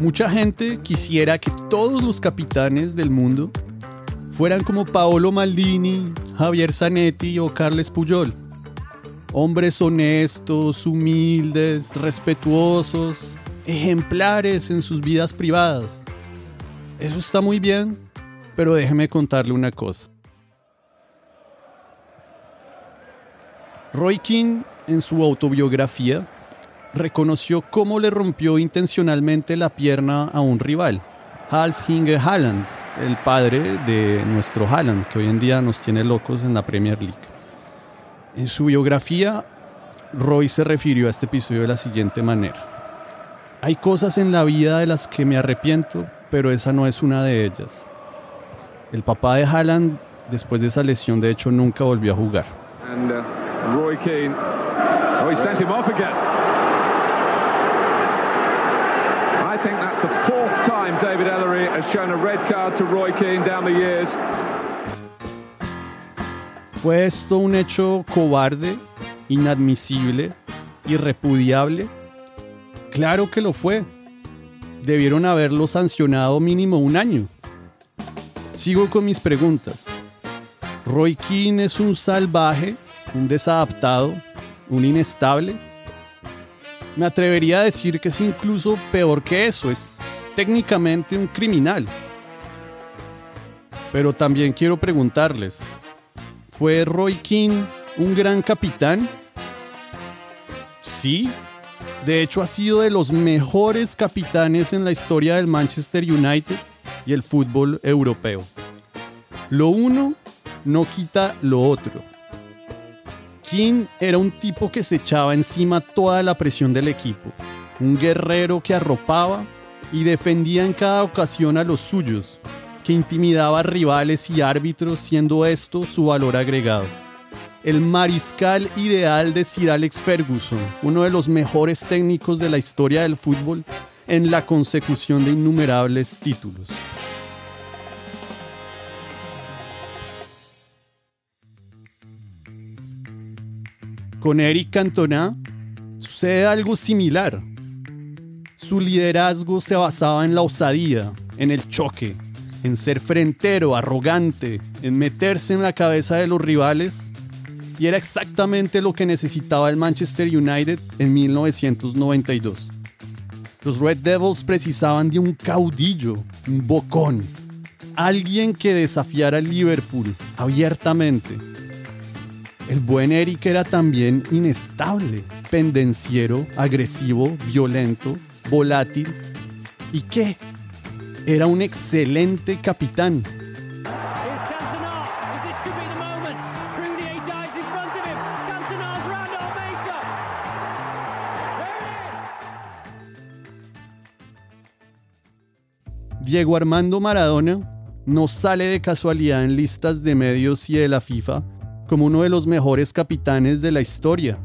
Mucha gente quisiera que todos los capitanes del mundo fueran como Paolo Maldini, Javier Zanetti o Carles Puyol. Hombres honestos, humildes, respetuosos, ejemplares en sus vidas privadas. Eso está muy bien, pero déjeme contarle una cosa. Roy King, en su autobiografía, reconoció cómo le rompió intencionalmente la pierna a un rival, Half Hinge Haaland, el padre de nuestro Haaland, que hoy en día nos tiene locos en la Premier League. En su biografía, Roy se refirió a este episodio de la siguiente manera. Hay cosas en la vida de las que me arrepiento, pero esa no es una de ellas. El papá de Haaland, después de esa lesión, de hecho, nunca volvió a jugar. Uh, Roy Keane, oh, sent him off again. David Ellery has shown a red card to Roy Keane down the years. ¿Fue esto un hecho cobarde, inadmisible, irrepudiable? Claro que lo fue. Debieron haberlo sancionado mínimo un año. Sigo con mis preguntas. ¿Roy Keane es un salvaje, un desadaptado, un inestable? Me atrevería a decir que es incluso peor que eso, es técnicamente un criminal. Pero también quiero preguntarles, ¿fue Roy King un gran capitán? Sí, de hecho ha sido de los mejores capitanes en la historia del Manchester United y el fútbol europeo. Lo uno no quita lo otro. King era un tipo que se echaba encima toda la presión del equipo, un guerrero que arropaba y defendía en cada ocasión a los suyos, que intimidaba a rivales y árbitros siendo esto su valor agregado. El mariscal ideal de Sir Alex Ferguson, uno de los mejores técnicos de la historia del fútbol en la consecución de innumerables títulos. Con Eric Cantona sucede algo similar. Su liderazgo se basaba en la osadía, en el choque, en ser frentero, arrogante, en meterse en la cabeza de los rivales. Y era exactamente lo que necesitaba el Manchester United en 1992. Los Red Devils precisaban de un caudillo, un bocón, alguien que desafiara al Liverpool abiertamente. El buen Eric era también inestable, pendenciero, agresivo, violento volátil. Y que era un excelente capitán. Diego Armando Maradona no sale de casualidad en listas de medios y de la FIFA como uno de los mejores capitanes de la historia.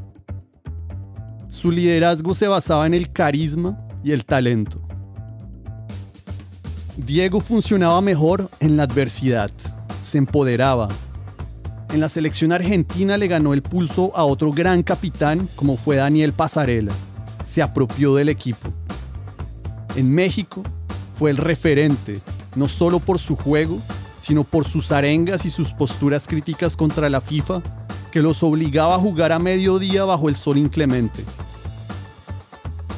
Su liderazgo se basaba en el carisma y el talento. Diego funcionaba mejor en la adversidad, se empoderaba. En la selección argentina le ganó el pulso a otro gran capitán como fue Daniel Pasarela. Se apropió del equipo. En México fue el referente, no solo por su juego, sino por sus arengas y sus posturas críticas contra la FIFA, que los obligaba a jugar a mediodía bajo el sol inclemente.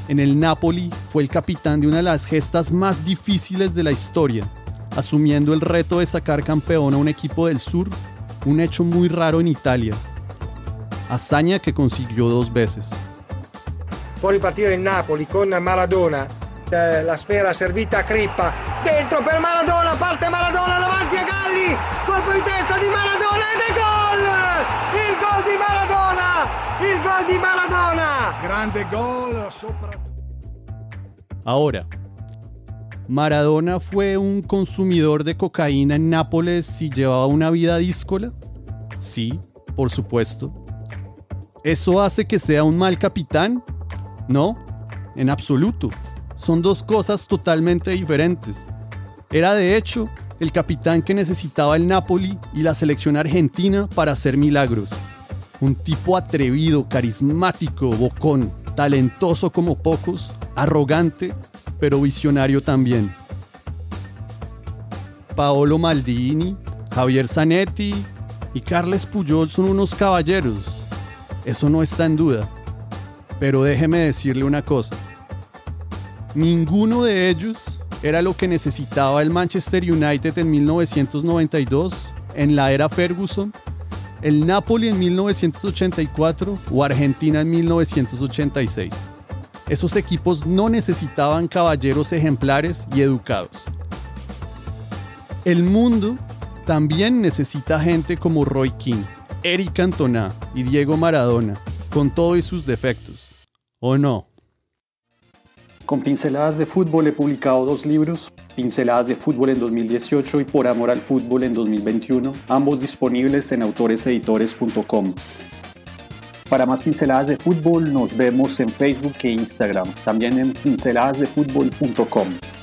En el Napoli fue el capitán de una de las gestas más difíciles de la historia, asumiendo el reto de sacar campeón a un equipo del sur, un hecho muy raro en Italia. Hazaña que consiguió dos veces. Fuori partire il Napoli con Maradona, la sfera servita a Crippa, dentro per Maradona, parte Maradona davanti a Galli, colpo di testa di Maradona ed è gol! Il gol di Maradona! Il gol di Maradona! Grande gol sopra Ahora, ¿Maradona fue un consumidor de cocaína en Nápoles y llevaba una vida díscola? Sí, por supuesto. ¿Eso hace que sea un mal capitán? No, en absoluto. Son dos cosas totalmente diferentes. Era de hecho el capitán que necesitaba el Napoli y la selección argentina para hacer milagros. Un tipo atrevido, carismático, bocón, talentoso como pocos, arrogante, pero visionario también. Paolo Maldini, Javier Zanetti y Carles Puyol son unos caballeros. Eso no está en duda. Pero déjeme decirle una cosa. Ninguno de ellos era lo que necesitaba el Manchester United en 1992, en la era Ferguson, el Napoli en 1984 o Argentina en 1986. Esos equipos no necesitaban caballeros ejemplares y educados. El mundo también necesita gente como Roy King, Eric Cantona y Diego Maradona, con todo y sus defectos. ¿O no? Con Pinceladas de Fútbol he publicado dos libros, Pinceladas de Fútbol en 2018 y Por Amor al Fútbol en 2021, ambos disponibles en autoreseditores.com. Para más pinceladas de fútbol nos vemos en Facebook e Instagram, también en pinceladasdefutbol.com.